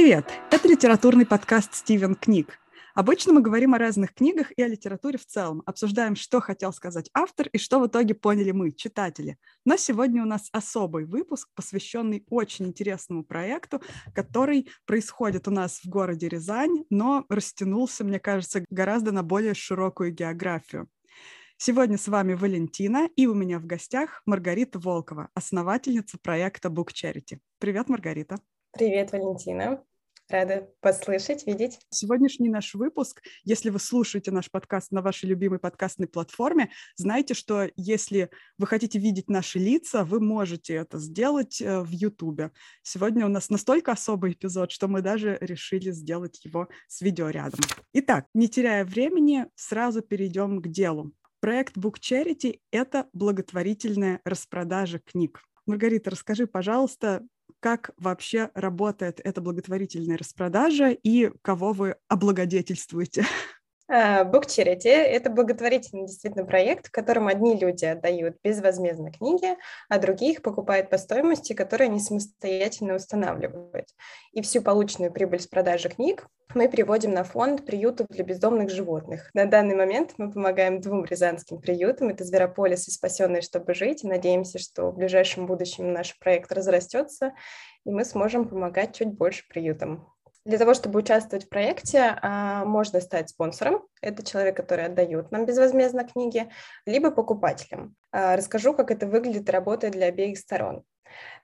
Привет! Это литературный подкаст «Стивен Книг». Обычно мы говорим о разных книгах и о литературе в целом, обсуждаем, что хотел сказать автор и что в итоге поняли мы, читатели. Но сегодня у нас особый выпуск, посвященный очень интересному проекту, который происходит у нас в городе Рязань, но растянулся, мне кажется, гораздо на более широкую географию. Сегодня с вами Валентина, и у меня в гостях Маргарита Волкова, основательница проекта Book Charity. Привет, Маргарита. Привет, Валентина. Рада послышать, видеть. Сегодняшний наш выпуск, если вы слушаете наш подкаст на вашей любимой подкастной платформе, знайте, что если вы хотите видеть наши лица, вы можете это сделать э, в Ютубе. Сегодня у нас настолько особый эпизод, что мы даже решили сделать его с видеорядом. Итак, не теряя времени, сразу перейдем к делу. Проект Book Charity — это благотворительная распродажа книг. Маргарита, расскажи, пожалуйста, как вообще работает эта благотворительная распродажа и кого вы облагодетельствуете? А, Charity – это благотворительный действительно проект, в котором одни люди отдают безвозмездно книги, а другие их покупают по стоимости, которую они самостоятельно устанавливают. И всю полученную прибыль с продажи книг мы переводим на фонд приютов для бездомных животных. На данный момент мы помогаем двум рязанским приютам. Это Зверополис и Спасенные, чтобы жить. Надеемся, что в ближайшем будущем наш проект разрастется, и мы сможем помогать чуть больше приютам. Для того, чтобы участвовать в проекте, а, можно стать спонсором. Это человек, который отдает нам безвозмездно книги, либо покупателем. А, расскажу, как это выглядит работает для обеих сторон.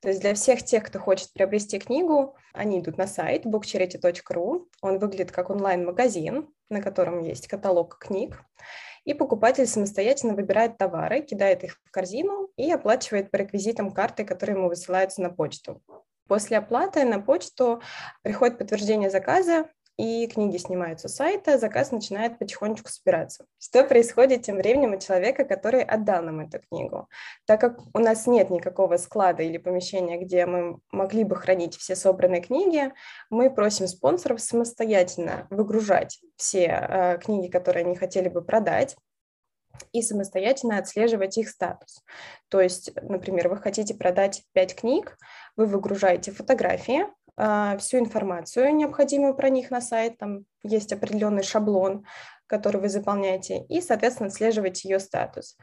То есть для всех тех, кто хочет приобрести книгу, они идут на сайт bookcharity.ru. Он выглядит как онлайн-магазин, на котором есть каталог книг. И покупатель самостоятельно выбирает товары, кидает их в корзину и оплачивает по реквизитам карты, которые ему высылаются на почту. После оплаты на почту приходит подтверждение заказа, и книги снимаются с сайта, заказ начинает потихонечку собираться. Что происходит тем временем у человека, который отдал нам эту книгу? Так как у нас нет никакого склада или помещения, где мы могли бы хранить все собранные книги, мы просим спонсоров самостоятельно выгружать все э, книги, которые они хотели бы продать, и самостоятельно отслеживать их статус. То есть, например, вы хотите продать 5 книг, вы выгружаете фотографии, а, всю информацию необходимую про них на сайт, там есть определенный шаблон, который вы заполняете, и, соответственно, отслеживаете ее статус.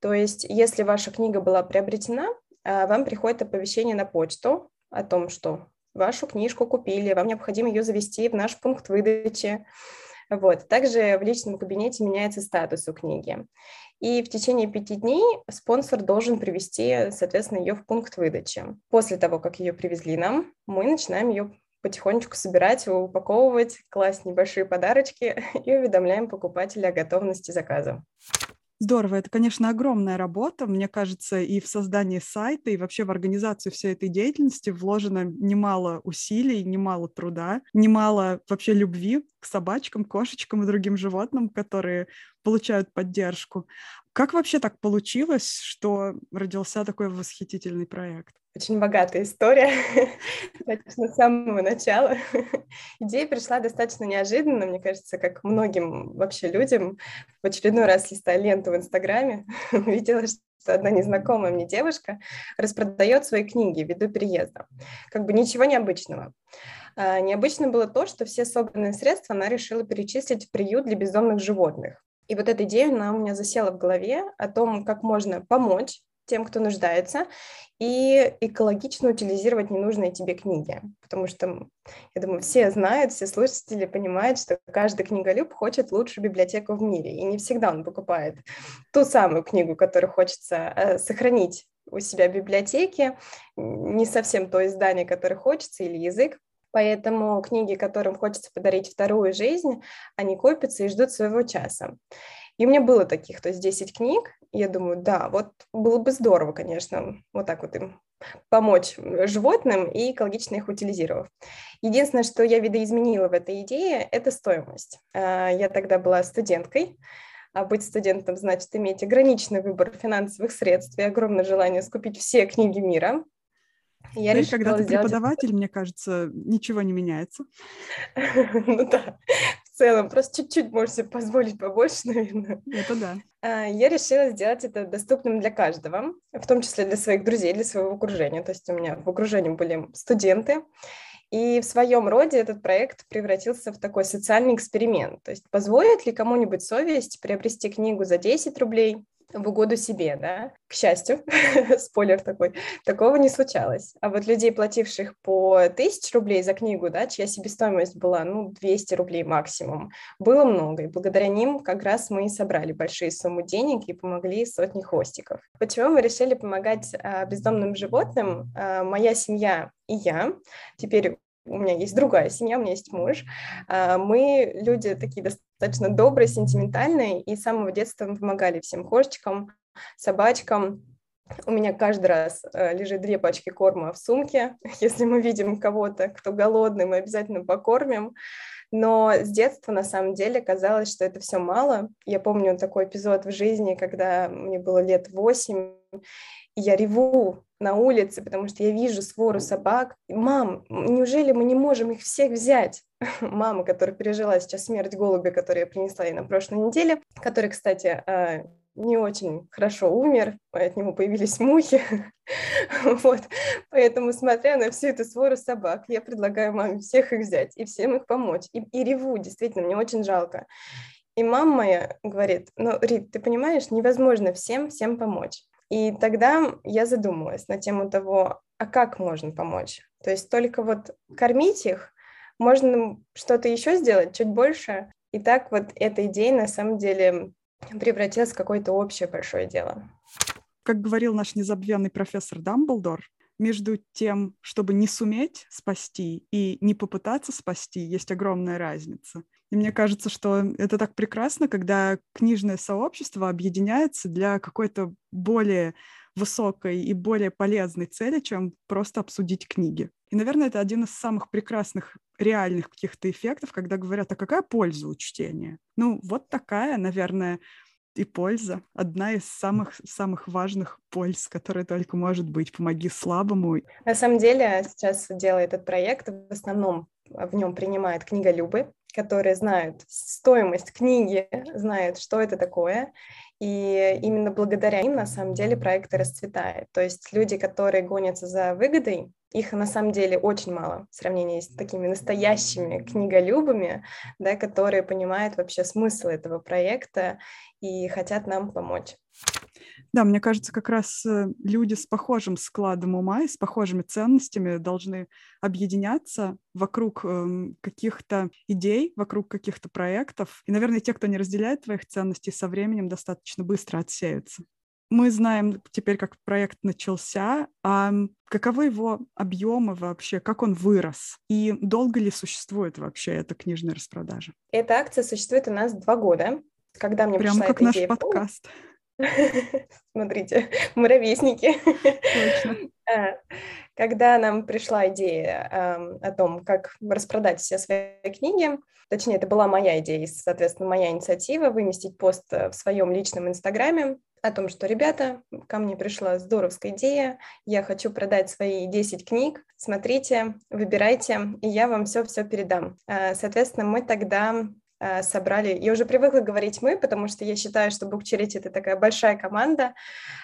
То есть, если ваша книга была приобретена, а, вам приходит оповещение на почту о том, что вашу книжку купили, вам необходимо ее завести в наш пункт выдачи, вот. Также в личном кабинете меняется статус у книги. И в течение пяти дней спонсор должен привести, соответственно, ее в пункт выдачи. После того, как ее привезли нам, мы начинаем ее потихонечку собирать, упаковывать, класть небольшие подарочки и уведомляем покупателя о готовности заказа. Здорово, это, конечно, огромная работа. Мне кажется, и в создании сайта, и вообще в организацию всей этой деятельности вложено немало усилий, немало труда, немало вообще любви к собачкам, кошечкам и другим животным, которые получают поддержку. Как вообще так получилось, что родился такой восхитительный проект? Очень богатая история, с самого начала. Идея пришла достаточно неожиданно, мне кажется, как многим вообще людям. В очередной раз листая ленту в Инстаграме, увидела, что одна незнакомая мне девушка распродает свои книги ввиду переезда. Как бы ничего необычного. А, необычно было то, что все собранные средства она решила перечислить в приют для бездомных животных. И вот эта идея, она у меня засела в голове о том, как можно помочь тем, кто нуждается, и экологично утилизировать ненужные тебе книги. Потому что, я думаю, все знают, все слушатели понимают, что каждый книголюб хочет лучшую библиотеку в мире, и не всегда он покупает ту самую книгу, которую хочется э, сохранить у себя в библиотеке, не совсем то издание, которое хочется, или язык, Поэтому книги, которым хочется подарить вторую жизнь, они копятся и ждут своего часа. И у меня было таких, то есть 10 книг, я думаю, да, вот было бы здорово, конечно, вот так вот им помочь животным и экологично их утилизировав. Единственное, что я видоизменила в этой идее, это стоимость. А, я тогда была студенткой, а быть студентом значит иметь ограниченный выбор финансовых средств и огромное желание скупить все книги мира. Я ну, решила когда ты сделать... преподаватель, мне кажется, ничего не меняется. Ну да, в целом, просто чуть-чуть можешь себе позволить побольше, наверное. Это да. А, я решила сделать это доступным для каждого, в том числе для своих друзей, для своего окружения. То есть у меня в окружении были студенты, И в своем роде этот проект превратился в такой социальный эксперимент. То есть позволит ли кому-нибудь совесть приобрести книгу за 10 рублей в угоду себе, да. К счастью, спойлер такой, такого не случалось. А вот людей, плативших по 1000 рублей за книгу, да, чья себестоимость была, ну, 200 рублей максимум, было много. И благодаря ним как раз мы и собрали большие суммы денег и помогли сотни хвостиков. Почему мы решили помогать а, бездомным животным? А, моя семья и я теперь у меня есть другая семья, у меня есть муж. А, мы люди такие достаточно добрые, сентиментальные, и с самого детства мы помогали всем кошечкам, собачкам. У меня каждый раз э, лежит две пачки корма в сумке. Если мы видим кого-то, кто голодный, мы обязательно покормим. Но с детства, на самом деле, казалось, что это все мало. Я помню такой эпизод в жизни, когда мне было лет восемь, и я реву на улице, потому что я вижу свору собак. Мам, неужели мы не можем их всех взять? Мама, которая пережила сейчас смерть голубя, который я принесла ей на прошлой неделе, который, кстати, а, не очень хорошо умер, от него появились мухи. вот. Поэтому, смотря на всю эту свору собак, я предлагаю маме всех их взять и всем их помочь. И, и реву, действительно, мне очень жалко. И мама моя говорит, ну, Рит, ты понимаешь, невозможно всем всем помочь. И тогда я задумалась на тему того, а как можно помочь? То есть только вот кормить их, можно что-то еще сделать, чуть больше. И так вот эта идея на самом деле превратилась в какое-то общее большое дело. Как говорил наш незабвенный профессор Дамблдор, между тем, чтобы не суметь спасти и не попытаться спасти, есть огромная разница. И мне кажется, что это так прекрасно, когда книжное сообщество объединяется для какой-то более высокой и более полезной цели, чем просто обсудить книги. И, наверное, это один из самых прекрасных реальных каких-то эффектов, когда говорят, а какая польза у чтения? Ну, вот такая, наверное, и польза. Одна из самых, самых важных польз, которая только может быть. Помоги слабому. На самом деле, сейчас делает этот проект, в основном в нем принимает книголюбы, которые знают стоимость книги, знают, что это такое. И именно благодаря им, на самом деле, проект расцветает. То есть люди, которые гонятся за выгодой, их на самом деле очень мало в сравнении с такими настоящими книголюбами, да, которые понимают вообще смысл этого проекта и хотят нам помочь. Да, мне кажется, как раз э, люди с похожим складом ума и с похожими ценностями должны объединяться вокруг эм, каких-то идей, вокруг каких-то проектов. И, наверное, те, кто не разделяет твоих ценностей, со временем достаточно быстро отсеются. Мы знаем теперь, как проект начался, а каковы его объемы вообще, как он вырос, и долго ли существует вообще эта книжная распродажа? Эта акция существует у нас два года. Когда мне Прямо пришла как эта наш идея подкаст. Смотрите, мы ровесники. А, когда нам пришла идея о том, как распродать все свои книги, точнее, это была моя идея, соответственно, моя инициатива выместить пост э, в своем личном инстаграме о том, что, ребята, ко мне пришла здоровская идея, я хочу продать свои 10 книг, смотрите, выбирайте, и я вам все-все передам. А, соответственно, мы тогда собрали. Я уже привыкла говорить мы, потому что я считаю, что Book это такая большая команда,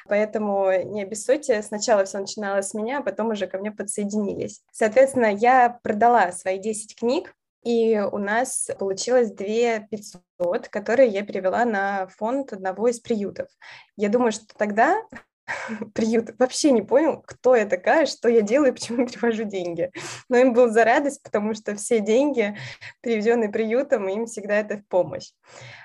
поэтому не обессудьте. Сначала все начиналось с меня, а потом уже ко мне подсоединились. Соответственно, я продала свои 10 книг, и у нас получилось 2 500, которые я перевела на фонд одного из приютов. Я думаю, что тогда приют вообще не понял, кто я такая, что я делаю, почему перевожу деньги. Но им был за радость, потому что все деньги, приведенные приютом, им всегда это в помощь.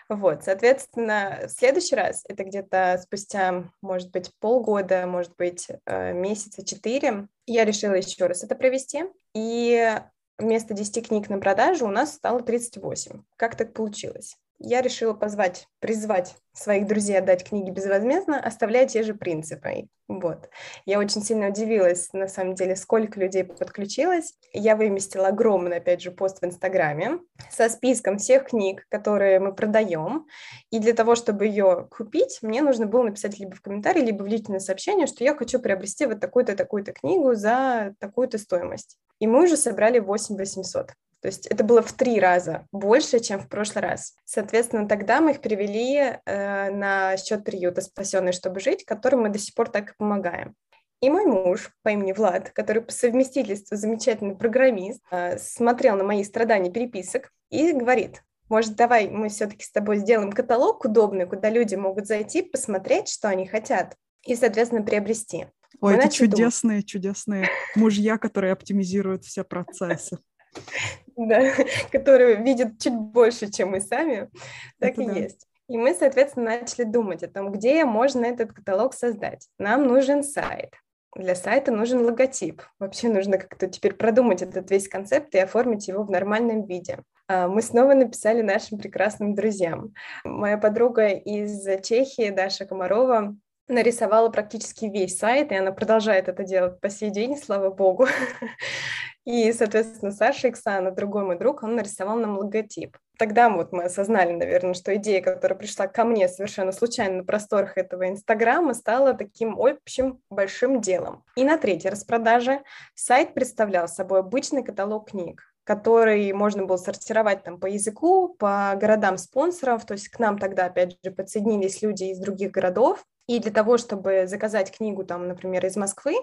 Вот, соответственно, в следующий раз, это где-то спустя, может быть, полгода, может быть, э, месяца четыре, я решила еще раз это провести. И вместо 10 книг на продажу у нас стало 38. Как так получилось? Я решила позвать, призвать своих друзей отдать книги безвозмездно, оставляя те же принципы. Вот. Я очень сильно удивилась, на самом деле, сколько людей подключилось. Я выместила огромный, опять же, пост в Инстаграме со списком всех книг, которые мы продаем. И для того, чтобы ее купить, мне нужно было написать либо в комментарии, либо в личное сообщение, что я хочу приобрести вот такую-то, такую-то книгу за такую-то стоимость. И мы уже собрали 8 800. То есть это было в три раза больше, чем в прошлый раз. Соответственно, тогда мы их перевели э, на счет приюта «Спасенный, чтобы жить», которым мы до сих пор так и помогаем. И мой муж по имени Влад, который по совместительству замечательный программист, э, смотрел на мои страдания переписок и говорит, может, давай мы все-таки с тобой сделаем каталог удобный, куда люди могут зайти, посмотреть, что они хотят, и, соответственно, приобрести. Ой, это чудесные, думать. чудесные мужья, которые оптимизируют все процессы. Да, которые видят чуть больше, чем мы сами, так и есть. И мы, соответственно, начали думать о том, где можно этот каталог создать. Нам нужен сайт. Для сайта нужен логотип. Вообще нужно как-то теперь продумать этот весь концепт и оформить его в нормальном виде. А, мы снова написали нашим прекрасным друзьям. Моя подруга из Чехии, Даша Комарова, нарисовала практически весь сайт, и она продолжает это делать по сей день, слава богу. И, соответственно, Саша Иксана, другой мой друг, он нарисовал нам логотип. Тогда вот мы осознали, наверное, что идея, которая пришла ко мне совершенно случайно на просторах этого Инстаграма, стала таким общим большим делом. И на третьей распродаже сайт представлял собой обычный каталог книг, который можно было сортировать там по языку, по городам спонсоров, то есть к нам тогда, опять же, подсоединились люди из других городов, и для того, чтобы заказать книгу, там, например, из Москвы,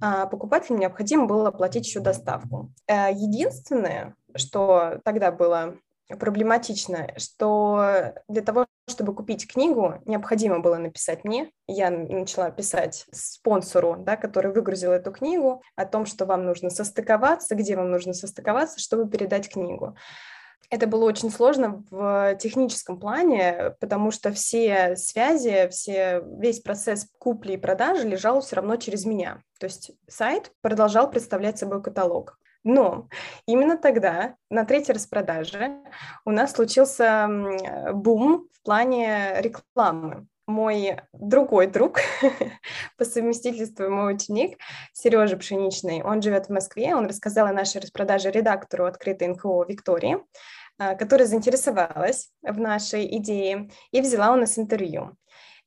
а, покупателю необходимо было оплатить еще доставку. Э, единственное, что тогда было проблематично, что для того, чтобы купить книгу, необходимо было написать мне. Я начала писать спонсору, да, который выгрузил эту книгу, о том, что вам нужно состыковаться, где вам нужно состыковаться, чтобы передать книгу. Это было очень сложно в техническом плане, потому что все связи, все, весь процесс купли и продажи лежал все равно через меня. То есть сайт продолжал представлять собой каталог. Но именно тогда, на третьей распродаже, у нас случился бум в плане рекламы мой другой друг, по совместительству мой ученик, Сережа Пшеничный, он живет в Москве, он рассказал о нашей распродаже редактору открытой НКО Виктории, а, которая заинтересовалась в нашей идее и взяла у нас интервью.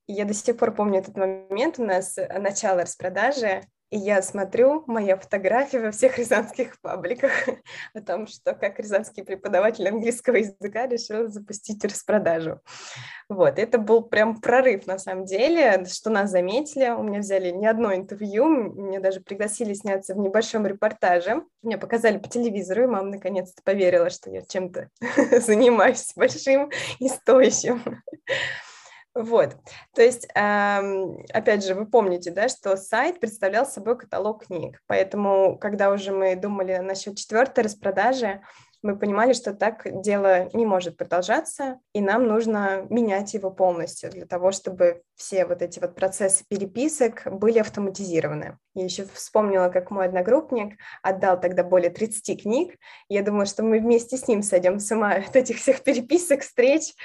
Я до сих пор помню этот момент, у нас начало распродажи, и я смотрю моя фотография во всех рязанских пабликах о том, что как рязанский преподаватель английского языка решил запустить распродажу. Вот, это был прям прорыв на самом деле, что нас заметили. У меня взяли не одно интервью, мне даже пригласили сняться в небольшом репортаже. Мне показали по телевизору, и мама наконец-то поверила, что я чем-то занимаюсь большим и стоящим. Вот, то есть, опять же, вы помните, да, что сайт представлял собой каталог книг, поэтому, когда уже мы думали насчет четвертой распродажи, мы понимали, что так дело не может продолжаться, и нам нужно менять его полностью для того, чтобы все вот эти вот процессы переписок были автоматизированы. Я еще вспомнила, как мой одногруппник отдал тогда более 30 книг. Я думала, что мы вместе с ним сойдем с ума от этих всех переписок, встреч.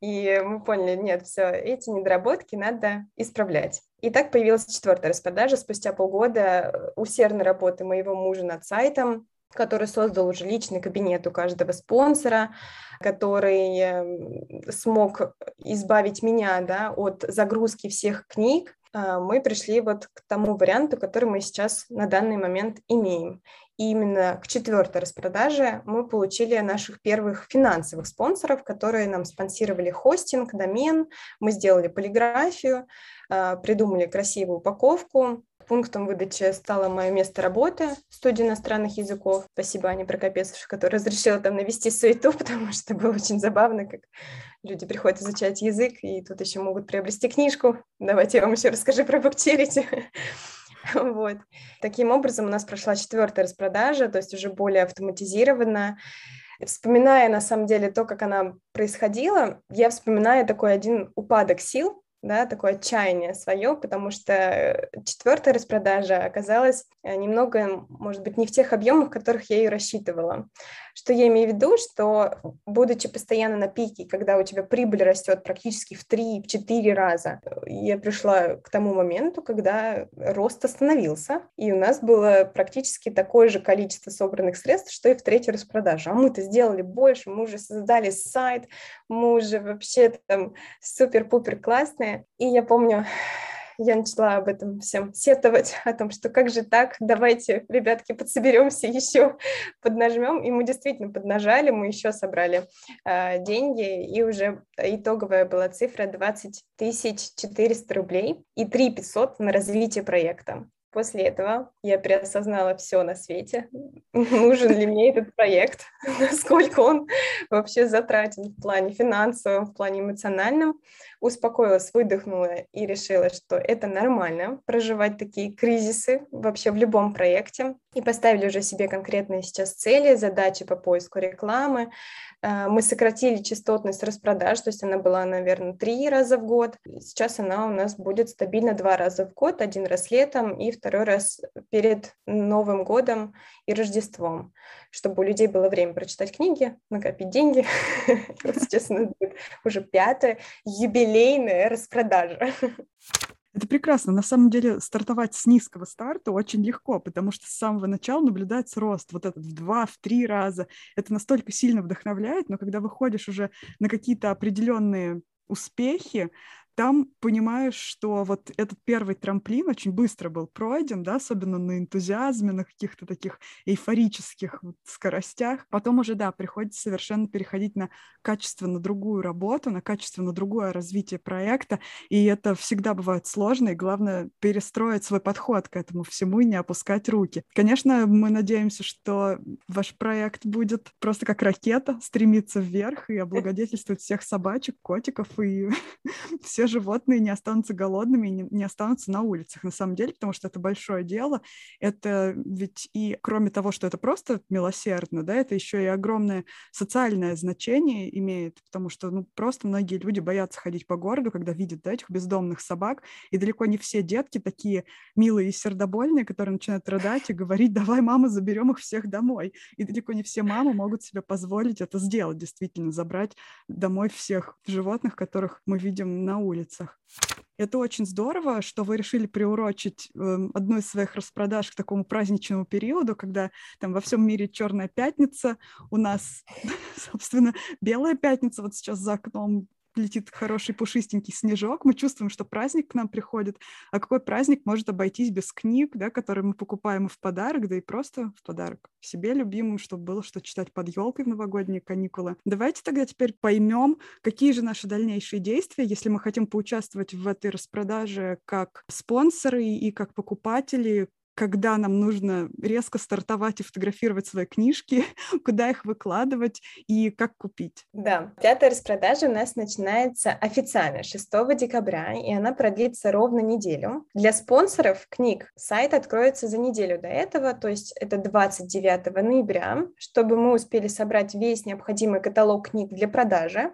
И мы поняли, нет, все, эти недоработки надо исправлять. И так появилась четвертая распродажа спустя полгода усердной работы моего мужа над сайтом, который создал уже личный кабинет у каждого спонсора, который эм, смог избавить меня да, от загрузки всех книг, а, мы пришли вот к тому варианту, который мы сейчас на данный момент имеем. И именно к четвертой распродаже мы получили наших первых финансовых спонсоров, которые нам спонсировали хостинг, домен, мы сделали полиграфию, а, придумали красивую упаковку, Пунктом выдачи стало мое место работы в студии иностранных языков. Спасибо Ане Прокопецовой, которая разрешила там навести суету, потому что было очень забавно, как люди приходят изучать язык, и тут еще могут приобрести книжку. Давайте я вам еще расскажу про буктерити. Вот. Таким образом, у нас прошла четвертая распродажа, то есть уже более автоматизированно. Вспоминая, на самом деле, то, как она происходила, я вспоминаю такой один упадок сил, да, такое отчаяние свое, потому что четвертая распродажа оказалась э, немного, может быть, не в тех объемах, которых я ее рассчитывала. Что я имею в виду, что будучи постоянно на пике, когда у тебя прибыль растет практически в 3-4 раза, я пришла к тому моменту, когда рост остановился, и у нас было практически такое же количество собранных средств, что и в третьей распродаже. А мы-то сделали больше, мы уже создали сайт, мы уже вообще там супер-пупер классные, и я помню, я начала об этом всем сетовать, о том, что как же так, давайте, ребятки, подсоберемся еще, поднажмем. И мы действительно поднажали, мы еще собрали э, деньги, и уже итоговая была цифра 20 400 рублей и 3 500 на развитие проекта. После этого я переосознала все на свете. Нужен ли мне этот проект? Насколько он вообще затратен в плане финансовом, в плане эмоциональном? Успокоилась, выдохнула и решила, что это нормально проживать такие кризисы вообще в любом проекте. И поставили уже себе конкретные сейчас цели, задачи по поиску рекламы, а, мы сократили частотность распродаж, то есть она была, наверное, три раза в год. Сейчас она у нас будет стабильно два раза в год, один раз летом и второй раз перед Новым годом и Рождеством, чтобы у людей было время прочитать книги, накопить деньги. Вот сейчас у нас будет уже пятая юбилейная распродажа. Это прекрасно. На самом деле стартовать с низкого старта очень легко, потому что с самого начала наблюдается рост, вот этот в два, в три раза. Это настолько сильно вдохновляет, но когда выходишь уже на какие-то определенные успехи, там понимаешь, что вот этот первый трамплин очень быстро был пройден, да, особенно на энтузиазме, на каких-то таких эйфорических вот скоростях. Потом уже, да, приходится совершенно переходить на качественно другую работу, на качественно другое развитие проекта, и это всегда бывает сложно, и главное перестроить свой подход к этому всему и не опускать руки. Конечно, мы надеемся, что ваш проект будет просто как ракета стремиться вверх и облагодетельствовать всех собачек, котиков и все все животные не останутся голодными, не, не останутся на улицах, на самом деле, потому что это большое дело. Это ведь и, кроме того, что это просто милосердно, да, это еще и огромное социальное значение имеет, потому что, ну, просто многие люди боятся ходить по городу, когда видят, да, этих бездомных собак, и далеко не все детки такие милые и сердобольные, которые начинают рыдать и говорить, давай, мама, заберем их всех домой. И далеко не все мамы могут себе позволить это сделать, действительно, забрать домой всех животных, которых мы видим на улице улицах. Это очень здорово, что вы решили приурочить э, одну из своих распродаж к такому праздничному периоду, когда там во всем мире Черная пятница, у нас, собственно, Белая пятница вот сейчас за окном летит хороший пушистенький снежок, мы чувствуем, что праздник к нам приходит. А какой праздник может обойтись без книг, да, которые мы покупаем в подарок, да и просто в подарок себе любимым, чтобы было что читать под елкой в новогодние каникулы. Давайте тогда теперь поймем, какие же наши дальнейшие действия, если мы хотим поучаствовать в этой распродаже как спонсоры и как покупатели, когда нам нужно резко стартовать и фотографировать свои книжки, куда их выкладывать и как купить. Да, пятая распродажа у нас начинается официально 6 декабря, и она продлится ровно неделю. Для спонсоров книг сайт откроется за неделю до этого, то есть это 29 ноября, чтобы мы успели собрать весь необходимый каталог книг для продажи,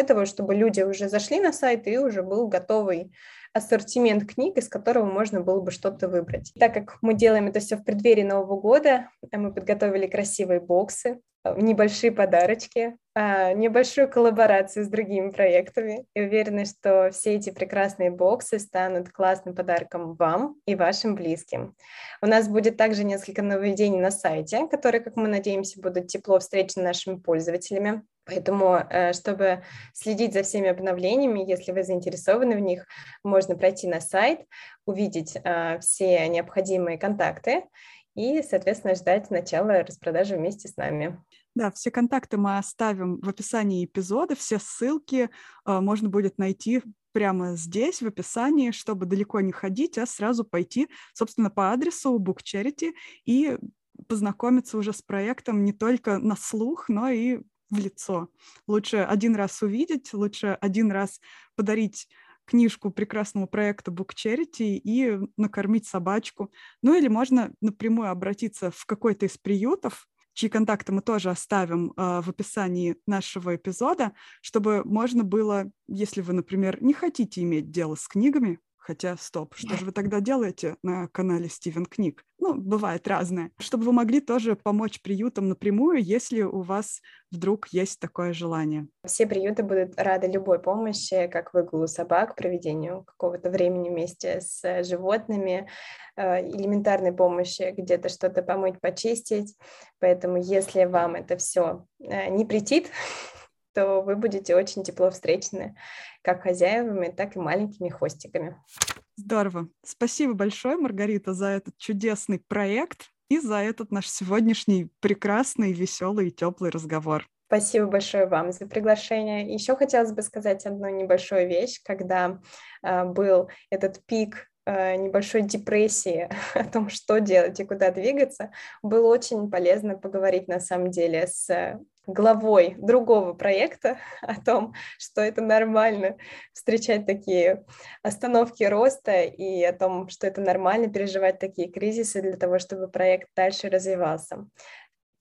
этого, чтобы люди уже зашли на сайт и уже был готовый ассортимент книг, из которого можно было бы что-то выбрать. Так как мы делаем это все в преддверии Нового года, мы подготовили красивые боксы, э, небольшие подарочки, а, небольшую коллаборацию с другими проектами. И уверена, что все эти прекрасные боксы станут классным подарком вам и вашим близким. У нас будет также несколько нововведений на сайте, которые, как мы надеемся, будут тепло встречены нашими пользователями. Поэтому, э, чтобы следить за всеми обновлениями, если вы заинтересованы в них, можно пройти на сайт, увидеть э, все необходимые контакты и, соответственно, ждать начала распродажи вместе с нами. Да, все контакты мы оставим в описании эпизода, все ссылки э, можно будет найти прямо здесь, в описании, чтобы далеко не ходить, а сразу пойти, собственно, по адресу Book Charity и познакомиться уже с проектом не только на слух, но и в лицо. Лучше один раз увидеть, лучше один раз подарить книжку прекрасному проекту Book Charity и накормить собачку. Ну или можно напрямую обратиться в какой-то из приютов, чьи контакты мы тоже оставим э, в описании нашего эпизода, чтобы можно было, если вы, например, не хотите иметь дело с книгами, Хотя, стоп, что же вы тогда делаете на канале Стивен Книг? Ну, бывает разное. Чтобы вы могли тоже помочь приютам напрямую, если у вас вдруг есть такое желание. Все приюты будут рады любой помощи, как выгулу собак, проведению какого-то времени вместе с животными, э, элементарной помощи, где-то что-то помыть, почистить. Поэтому, если вам это все э, не претит, то вы будете очень тепло встречены как хозяевами, так и маленькими хвостиками. Здорово. Спасибо большое, Маргарита, за этот чудесный проект и за этот наш сегодняшний прекрасный, веселый и теплый разговор. Спасибо большое вам за приглашение. Еще хотелось бы сказать одну небольшую вещь, когда э, был этот пик э, небольшой депрессии о том, что делать и куда двигаться, было очень полезно поговорить на самом деле с главой другого проекта о том, что это нормально встречать такие остановки роста и о том, что это нормально переживать такие кризисы для того, чтобы проект дальше развивался.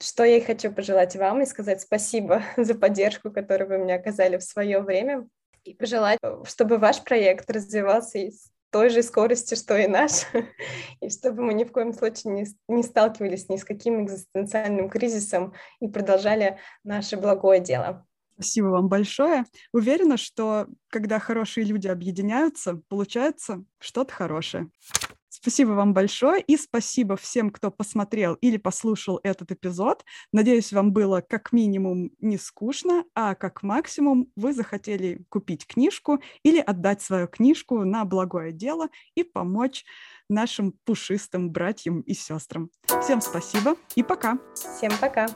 Что я хочу пожелать вам и сказать спасибо за поддержку, которую вы мне оказали в свое время, и пожелать, чтобы ваш проект развивался той же скорости, что и наш, и чтобы мы ни в коем случае не, не сталкивались ни с каким экзистенциальным кризисом и продолжали наше благое дело. Спасибо вам большое. Уверена, что когда хорошие люди объединяются, получается что-то хорошее. Спасибо вам большое и спасибо всем, кто посмотрел или послушал этот эпизод. Надеюсь, вам было как минимум не скучно, а как максимум вы захотели купить книжку или отдать свою книжку на благое дело и помочь нашим пушистым братьям и сестрам. Всем спасибо и пока. Всем пока.